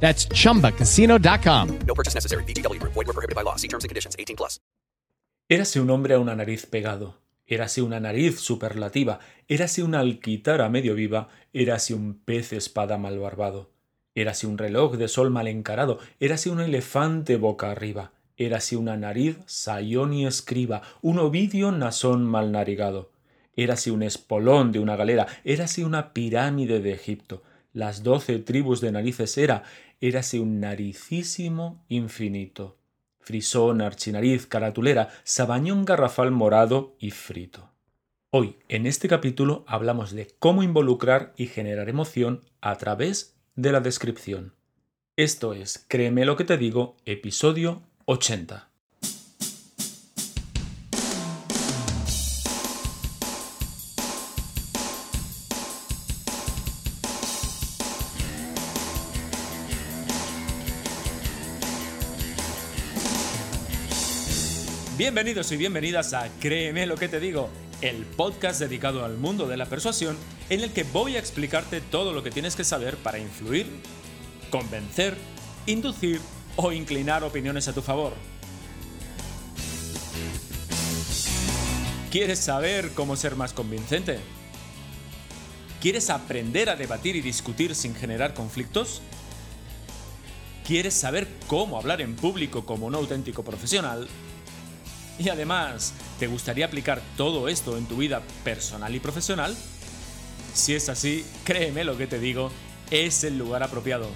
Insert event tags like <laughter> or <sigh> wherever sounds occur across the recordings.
That's chumbacasino.com. No purchase necessary. VGW Group. Void were prohibited by law. See terms and conditions. 18 plus. Érase un hombre a una nariz pegado. Érase una nariz superlativa. Érase una alquitara medio viva. Érase un pez espada mal barbado. Érase un reloj de sol mal encarado. Érase un elefante boca arriba. Érase una nariz sayón y escriba. Un ovidio nasón mal narigado. Érase un espolón de una galera. Érase una pirámide de Egipto. Las doce tribus de narices era, érase un naricísimo infinito. Frisón, archinariz, caratulera, sabañón garrafal morado y frito. Hoy, en este capítulo, hablamos de cómo involucrar y generar emoción a través de la descripción. Esto es Créeme lo que te digo, episodio 80. Bienvenidos y bienvenidas a Créeme lo que te digo, el podcast dedicado al mundo de la persuasión en el que voy a explicarte todo lo que tienes que saber para influir, convencer, inducir o inclinar opiniones a tu favor. ¿Quieres saber cómo ser más convincente? ¿Quieres aprender a debatir y discutir sin generar conflictos? ¿Quieres saber cómo hablar en público como un auténtico profesional? Y además, ¿te gustaría aplicar todo esto en tu vida personal y profesional? Si es así, créeme lo que te digo, es el lugar apropiado.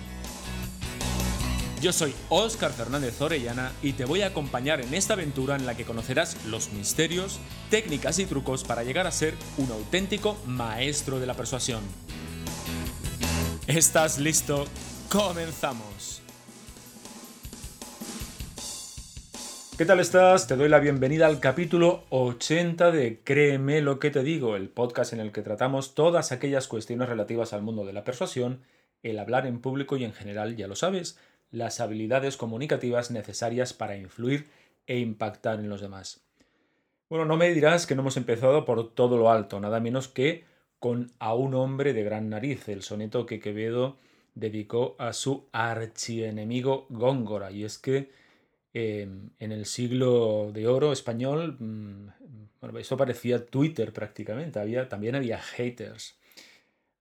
Yo soy Óscar Fernández Orellana y te voy a acompañar en esta aventura en la que conocerás los misterios, técnicas y trucos para llegar a ser un auténtico maestro de la persuasión. ¿Estás listo? ¡Comenzamos! ¿Qué tal estás? Te doy la bienvenida al capítulo 80 de Créeme lo que te digo, el podcast en el que tratamos todas aquellas cuestiones relativas al mundo de la persuasión, el hablar en público y en general, ya lo sabes, las habilidades comunicativas necesarias para influir e impactar en los demás. Bueno, no me dirás que no hemos empezado por todo lo alto, nada menos que con A un hombre de gran nariz, el soneto que Quevedo dedicó a su archienemigo Góngora. Y es que en el siglo de oro español, mm, bueno, esto parecía Twitter prácticamente, había, también había haters.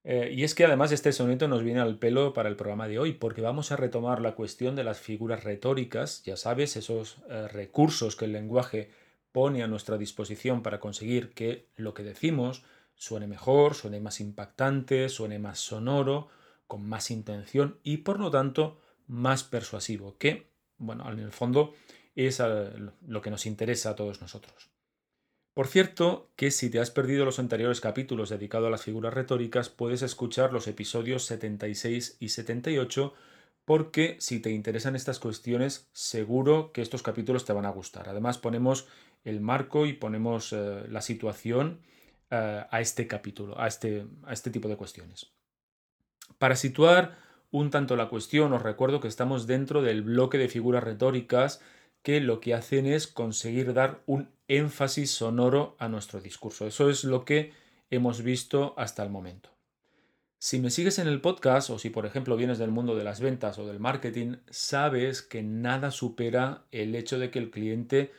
Eh, y es que además este soneto nos viene al pelo para el programa de hoy, porque vamos a retomar la cuestión de las figuras retóricas, ya sabes, esos eh, recursos que el lenguaje pone a nuestra disposición para conseguir que lo que decimos suene mejor, suene más impactante, suene más sonoro, con más intención y por lo tanto más persuasivo, que bueno, en el fondo es eh, lo que nos interesa a todos nosotros. Por cierto, que si te has perdido los anteriores capítulos dedicados a las figuras retóricas, puedes escuchar los episodios 76 y 78 porque si te interesan estas cuestiones, seguro que estos capítulos te van a gustar. Además, ponemos el marco y ponemos eh, la situación eh, a este capítulo, a este, a este tipo de cuestiones. Para situar un tanto la cuestión, os recuerdo que estamos dentro del bloque de figuras retóricas que lo que hacen es conseguir dar un énfasis sonoro a nuestro discurso. Eso es lo que hemos visto hasta el momento. Si me sigues en el podcast o si por ejemplo vienes del mundo de las ventas o del marketing, sabes que nada supera el hecho de que el cliente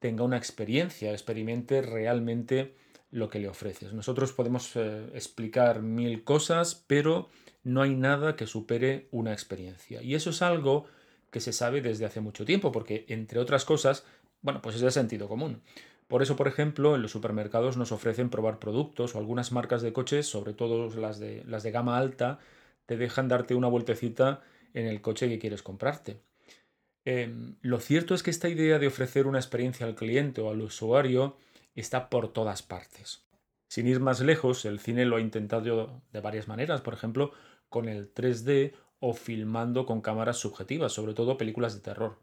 tenga una experiencia, experimente realmente lo que le ofreces. Nosotros podemos eh, explicar mil cosas, pero no hay nada que supere una experiencia. Y eso es algo que se sabe desde hace mucho tiempo, porque entre otras cosas, bueno, pues es de sentido común. Por eso, por ejemplo, en los supermercados nos ofrecen probar productos o algunas marcas de coches, sobre todo las de, las de gama alta, te dejan darte una vueltecita en el coche que quieres comprarte. Em, lo cierto es que esta idea de ofrecer una experiencia al cliente o al usuario está por todas partes. Sin ir más lejos, el cine lo ha intentado de varias maneras, por ejemplo, con el 3D o filmando con cámaras subjetivas, sobre todo películas de terror.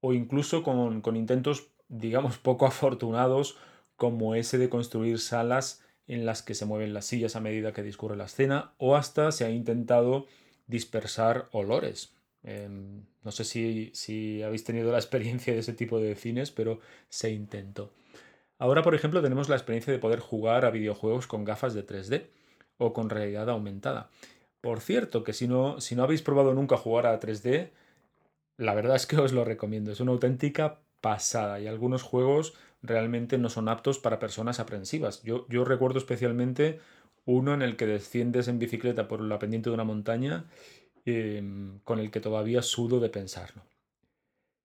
o incluso con, intentos, digamos, poco <laughs> afortunados como ese de construir salas en las que se mueven las sillas a medida que discurre la escena, o hasta se ha intentado dispersar olores. Em, no sé si, si habéis tenido la <laughs> experiencia de ese tipo de cines, pero se intentó. Ahora, por ejemplo, tenemos la experiencia de poder jugar a videojuegos con gafas de 3D o con realidad aumentada. Por cierto, que si no, si no habéis probado nunca jugar a 3D, la verdad es que os lo recomiendo. Es una auténtica pasada y algunos juegos realmente no son aptos para personas aprensivas. Yo, yo recuerdo especialmente uno en el que desciendes en bicicleta por la pendiente de una montaña em, con el que todavía sudo de pensarlo.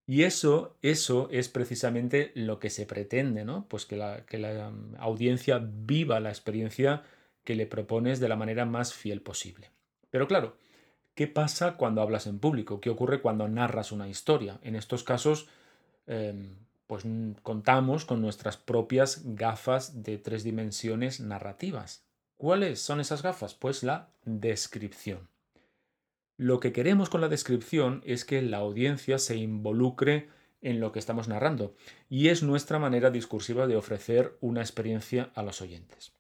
Y eso, eso es precisamente lo que se pretende, ¿no? Pues que la, que la em, audiencia viva la experiencia que le propones de la manera más fiel posible. Pero claro, ¿qué pasa cuando hablas en público? ¿Qué ocurre cuando narras una historia? En estos casos, em, pues contamos con nuestras propias gafas de tres dimensiones narrativas. ¿Cuáles son esas gafas? Pues la descripción. Lo que queremos con la descripción es que la audiencia se involucre en lo que estamos narrando y es nuestra manera discursiva de ofrecer una experiencia a los oyentes.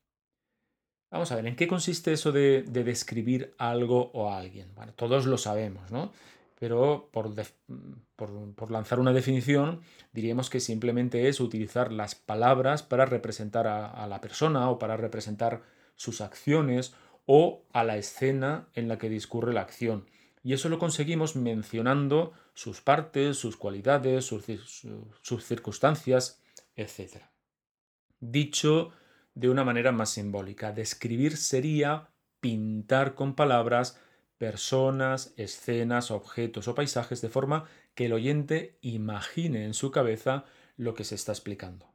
Vamos a ver, ¿en qué consiste eso de, describir algo o a alguien? Bueno, todos lo sabemos, ¿no? pero por, lanzar una definición, diríamos que simplemente es utilizar las palabras para representar a, la persona o para representar sus acciones o a la escena en la que discurre la acción. Y eso lo conseguimos mencionando sus partes, sus cualidades, sus, sus circunstancias, etc. Dicho de una manera más simbólica, describir sería pintar con palabras personas, escenas, objetos o paisajes de forma que el oyente imagine en su cabeza lo que se está explicando.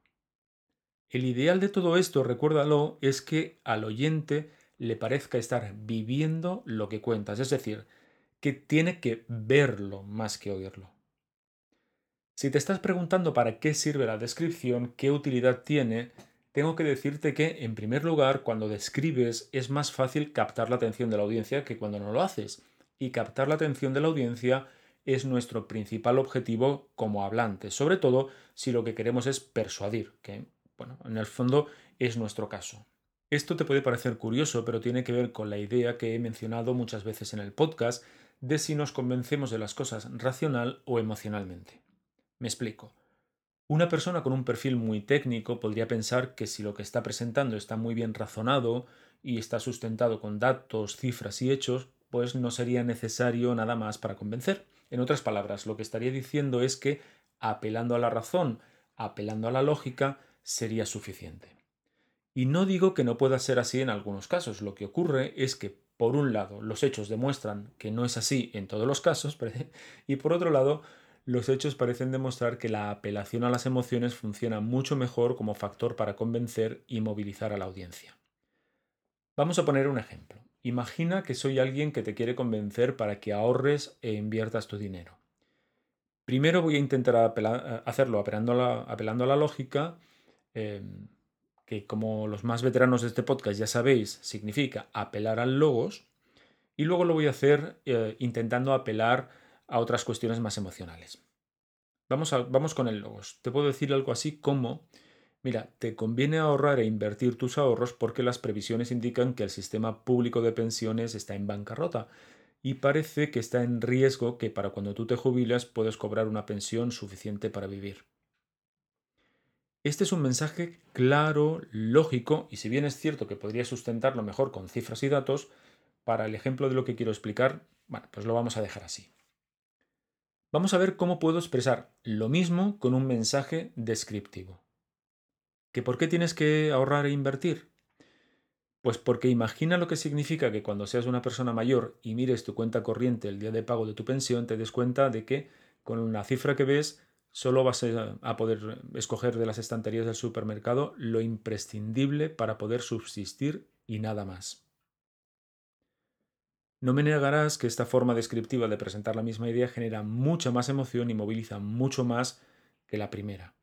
El ideal de todo esto, recuérdalo, es que al oyente le parezca estar viviendo lo que cuentas, es decir, que tiene que verlo más que oírlo. Si te estás preguntando para qué sirve la descripción, qué utilidad tiene, tengo que decirte que, en primer lugar, cuando describes es más fácil captar la atención de la audiencia que cuando no lo haces. Y captar la atención de la audiencia es nuestro principal objetivo como hablantes, sobre todo si lo que queremos es persuadir, que, bueno, en el fondo es nuestro caso. Esto te puede parecer curioso, pero tiene que ver con la idea que he mencionado muchas veces en el podcast de si nos convencemos de las cosas racional o emocionalmente. Me explico. Una persona con un perfil muy técnico podría pensar que si lo que está presentando está muy bien razonado y está sustentado con datos, cifras y hechos, pues no sería necesario nada más para convencer. En otras palabras, lo que estaría diciendo es que apelando a la razón, apelando a la lógica, sería suficiente. Y no digo que no pueda ser así en algunos casos. Lo que ocurre es que, por un lado, los hechos demuestran que no es así en todos los casos, <laughs> y por otro lado, los hechos parecen demostrar que la apelación a las emociones funciona mucho mejor como factor para convencer y movilizar a la audiencia. Vamos a poner un ejemplo. Imagina que soy alguien que te quiere convencer para que ahorres e inviertas tu dinero. Primero voy a intentar hacerlo apelando a la, lógica, em, que como los más veteranos de este podcast ya sabéis, significa apelar al logos, y luego lo voy a hacer eh, intentando apelar a otras cuestiones más emocionales. Vamos, vamos con el logos. Te puedo decir algo así como, mira, te conviene ahorrar e invertir tus ahorros porque las previsiones indican que el sistema público de pensiones está en bancarrota y parece que está en riesgo que para cuando tú te jubilas puedes cobrar una pensión suficiente para vivir. Este es un mensaje claro, lógico, y si bien es cierto que podría sustentarlo mejor con cifras y datos, para el ejemplo de lo que quiero explicar, bueno, pues lo vamos a dejar así. Vamos a ver cómo puedo expresar lo mismo con un mensaje descriptivo. ¿Que por qué tienes que ahorrar e invertir? Pues porque imagina lo que significa que cuando seas una persona mayor y mires tu cuenta corriente el día de pago de tu pensión, te des cuenta de que con una cifra que ves solo vas a poder escoger de las estanterías del supermercado lo imprescindible para poder subsistir y nada más. No me negarás que esta forma descriptiva de presentar la misma idea genera mucha más emoción y moviliza mucho más que la primera.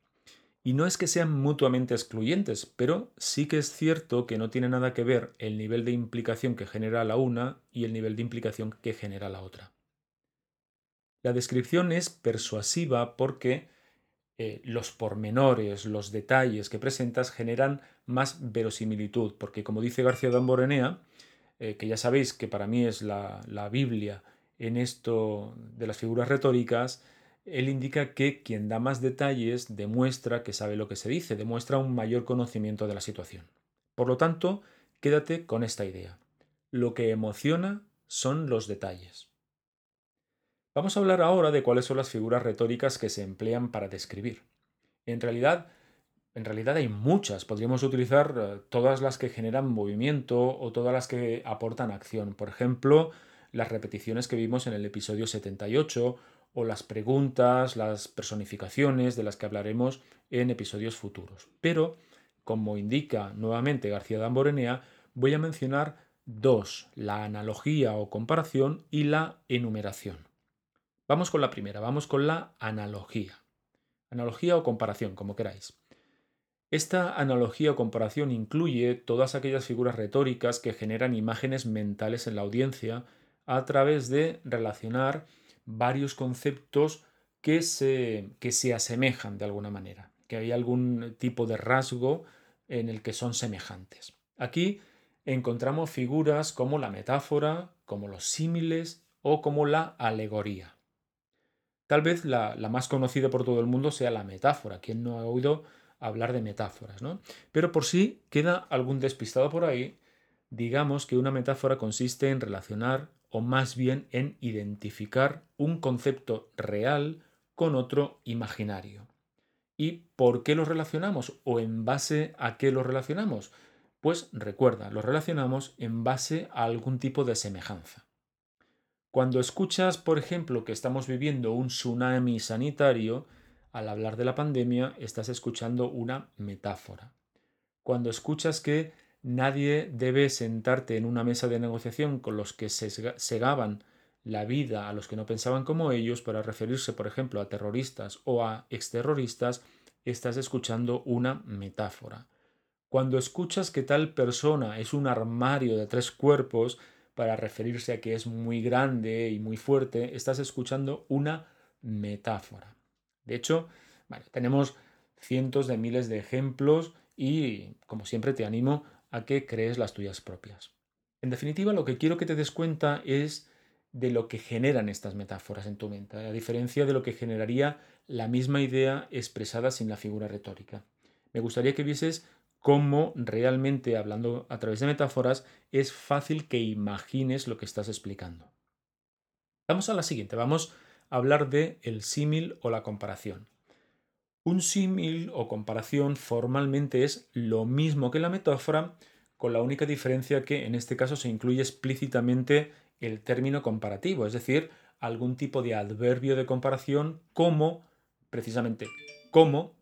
Y no es que sean mutuamente excluyentes, pero sí que es cierto que no tiene nada que ver el nivel de implicación que genera la una y el nivel de implicación que genera la otra. La descripción es persuasiva porque eh, los pormenores, los detalles que presentas generan más verosimilitud, porque como dice García Damborenea, eh, que ya sabéis que para mí es la, la Biblia en esto de las figuras retóricas, él indica que quien da más detalles demuestra que sabe lo que se dice, demuestra un mayor conocimiento de la situación. Por lo tanto, quédate con esta idea. Lo que emociona son los detalles. Vamos a hablar ahora de cuáles son las figuras retóricas que se emplean para describir. En realidad, en realidad hay muchas. Podríamos utilizar eh, todas las que generan movimiento o todas las que aportan acción. Por ejemplo, las repeticiones que vimos en el episodio 78 o las preguntas, las personificaciones de las que hablaremos en episodios futuros. Pero, como indica nuevamente García Damborenea, voy a mencionar dos, la analogía o comparación y la enumeración. Vamos con la primera, vamos con la analogía. Analogía o comparación, como queráis. Esta analogía o comparación incluye todas aquellas figuras retóricas que generan imágenes mentales en la audiencia a través de relacionar varios conceptos que se, que se asemejan de alguna manera, que hay algún tipo de rasgo en el que son semejantes. Aquí encontramos figuras como la metáfora, como los símiles o como la alegoría. Tal vez la, más conocida por todo el mundo sea la metáfora. ¿Quién no ha oído hablar de metáforas? ¿no? Pero por si queda algún despistado por ahí, digamos que una metáfora consiste en relacionar o más bien en identificar un concepto real con otro imaginario. ¿Y por qué los relacionamos o en base a qué los relacionamos? Pues recuerda, los relacionamos en base a algún tipo de semejanza. Cuando escuchas, por ejemplo, que estamos viviendo un tsunami sanitario, al hablar de la pandemia estás escuchando una metáfora. Cuando escuchas que Nadie debe sentarte en una mesa de negociación con los que segaban la vida a los que no pensaban como ellos para referirse, por ejemplo, a terroristas o a exterroristas, estás escuchando una metáfora. Cuando escuchas que tal persona es un armario de tres cuerpos para referirse a que es muy grande y muy fuerte, estás escuchando una metáfora. De hecho, tenemos cientos de miles de ejemplos y, como siempre, te animo a que crees las tuyas propias. En definitiva, lo que quiero que te des cuenta es de lo que generan estas metáforas en tu mente, a diferencia de lo que generaría la misma idea expresada sin la figura retórica. Me gustaría que vieses cómo realmente, hablando a través de metáforas, es fácil que imagines lo que estás explicando. Vamos a la siguiente, vamos a hablar de el símil o la comparación. Un símil o comparación formalmente es lo mismo que la metáfora, con la única diferencia que en este caso se incluye explícitamente el término comparativo, es decir, algún tipo de adverbio de comparación como, precisamente, como,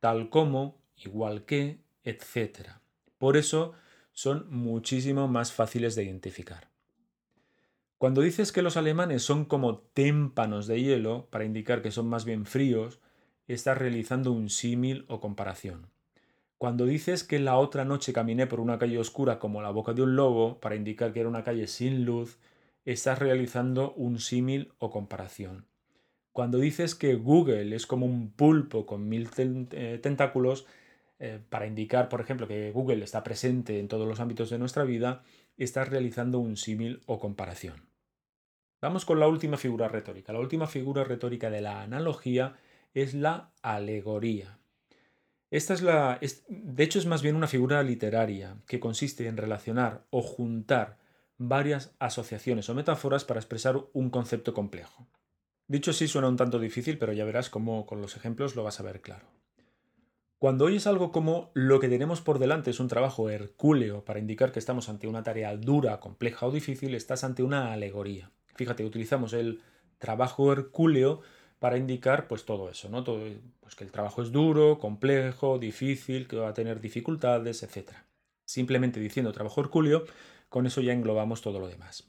tal como, igual que, etc. Por eso son muchísimo más fáciles de identificar. Cuando dices que los alemanes son como témpanos de hielo, para indicar que son más bien fríos, estás realizando un símil o comparación. Cuando dices que la otra noche caminé por una calle oscura como la boca de un lobo, para indicar que era una calle sin luz, estás realizando un símil o comparación. Cuando dices que Google es como un pulpo con mil eh, tentáculos, eh, para indicar, por ejemplo, que Google está presente en todos los ámbitos de nuestra vida, estás realizando un símil o comparación. Vamos con la última figura retórica. La última figura retórica de la analogía es la alegoría. Esta es la, de hecho, es más bien una figura literaria que consiste en relacionar o juntar varias asociaciones o metáforas para expresar un concepto complejo. Dicho así suena un tanto difícil, pero ya verás cómo con los ejemplos lo vas a ver claro. Cuando oyes algo como lo que tenemos por delante es un trabajo hercúleo para indicar que estamos ante una tarea dura, compleja o difícil, estás ante una alegoría. Fíjate, utilizamos el trabajo hercúleo para indicar pues todo eso, ¿no? Todo, pues que el trabajo es duro, complejo, difícil, que va a tener dificultades, etc. Simplemente diciendo trabajo hercúleo, con eso ya englobamos todo lo demás.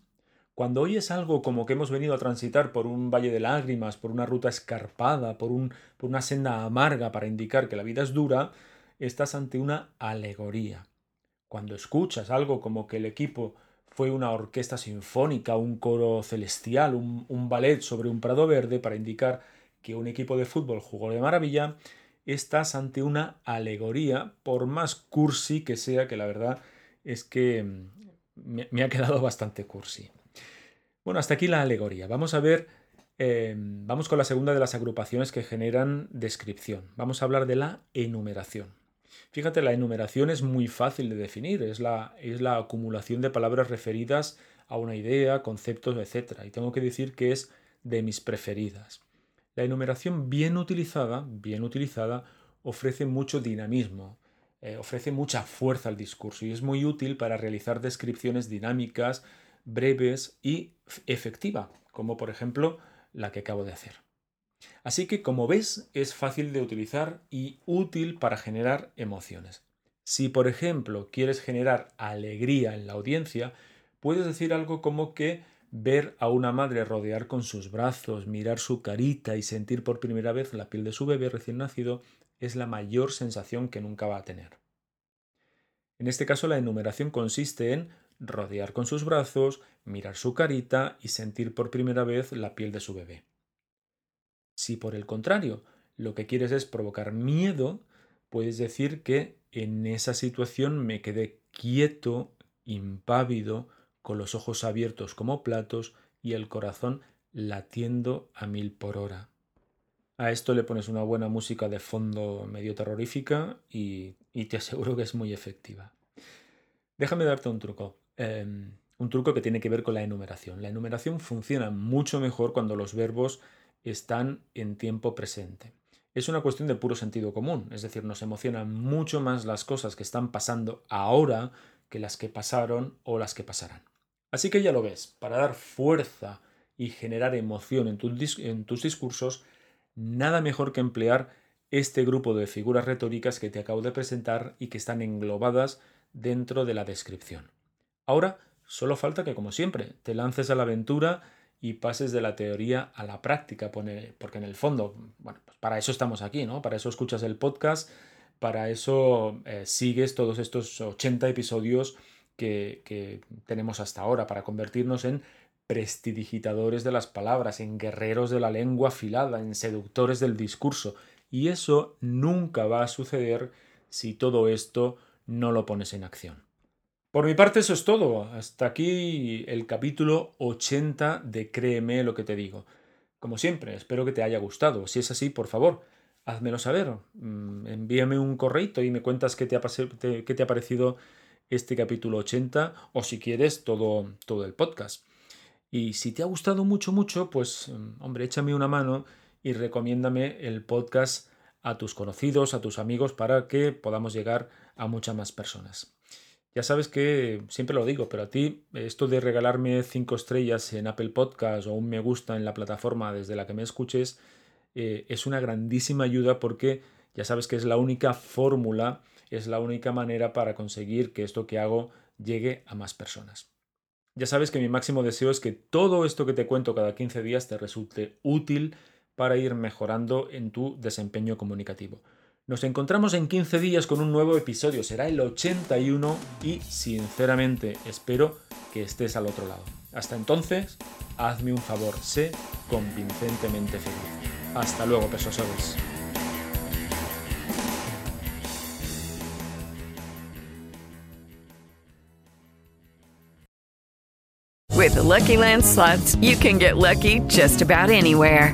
Cuando oyes algo como que hemos venido a transitar por un valle de lágrimas, por una ruta escarpada, por, un, por una senda amarga para indicar que la vida es dura, estás ante una alegoría. Cuando escuchas algo como que el equipo fue una orquesta sinfónica, un coro celestial, un, ballet sobre un prado verde para indicar que un equipo de fútbol jugó de maravilla, estás ante una alegoría, por más cursi que sea, que la verdad es que mm, me, ha quedado bastante cursi. Bueno, hasta aquí la alegoría. Vamos a ver, em, vamos con la segunda de las agrupaciones que generan descripción. Vamos a hablar de la enumeración. Fíjate, la enumeración es muy fácil de definir, es la, es la acumulación de palabras referidas a una idea, conceptos, etc. Y tengo que decir que es de mis preferidas. La enumeración bien utilizada, bien utilizada, ofrece mucho dinamismo, eh, ofrece mucha fuerza al discurso y es muy útil para realizar descripciones dinámicas, breves y efectiva, como por ejemplo la que acabo de hacer. Así que, como ves, es fácil de utilizar y útil para generar emociones. Si, por ejemplo, quieres generar alegría en la audiencia, puedes decir algo como que Ver a una madre rodear con sus brazos, mirar su carita y sentir por primera vez la piel de su bebé recién nacido es la mayor sensación que nunca va a tener. En este caso la enumeración consiste en rodear con sus brazos, mirar su carita y sentir por primera vez la piel de su bebé. Si por el contrario lo que quieres es provocar miedo, puedes decir que en esa situación me quedé quieto, impávido, con los ojos abiertos como platos y el corazón latiendo a mil por hora. A esto le pones una buena música de fondo medio terrorífica y, te aseguro que es muy efectiva. Déjame darte un truco. Em, un truco que tiene que ver con la enumeración. La enumeración funciona mucho mejor cuando los verbos están en tiempo presente. Es una cuestión de puro sentido común, es decir, nos emocionan mucho más las cosas que están pasando ahora que las que pasaron o las que pasarán. Así que ya lo ves, para dar fuerza y generar emoción en, tus discursos, nada mejor que emplear este grupo de figuras retóricas que te acabo de presentar y que están englobadas dentro de la descripción. Ahora, solo falta que, como siempre, te lances a la aventura y pases de la teoría a la práctica, porque en el fondo, bueno, pues para eso estamos aquí, ¿no? Para eso escuchas el podcast, para eso eh, sigues todos estos 80 episodios que, tenemos hasta ahora para convertirnos en prestidigitadores de las palabras, en guerreros de la lengua afilada, en seductores del discurso. Y eso nunca va a suceder si todo esto no lo pones en acción. Por mi parte eso es todo. Hasta aquí el capítulo 80 de Créeme lo que te digo. Como siempre, espero que te haya gustado. Si es así, por favor, házmelo saber. Mm, envíame un correo y me cuentas qué te ha, qué te ha parecido este capítulo 80 o si quieres todo, todo el podcast. Y si te ha gustado mucho, mucho, pues mm, hombre, échame una mano y recomiéndame el podcast a tus conocidos, a tus amigos, para que podamos llegar a muchas más personas. Ya sabes que siempre lo digo, pero a ti esto de regalarme cinco estrellas en Apple Podcast o un me gusta en la plataforma desde la que me escuches eh, es una grandísima ayuda porque ya sabes que es la única fórmula es la única manera para conseguir que esto que hago llegue a más personas. Ya sabes que mi máximo deseo es que todo esto que te cuento cada 15 días te resulte útil para ir mejorando en tu desempeño comunicativo. Nos encontramos en 15 días con un nuevo episodio, será el 81 y sinceramente espero que estés al otro lado. Hasta entonces, hazme un favor, sé convincentemente feliz. Hasta luego, persuasores. With the Lucky Land slots, you can get lucky just about anywhere.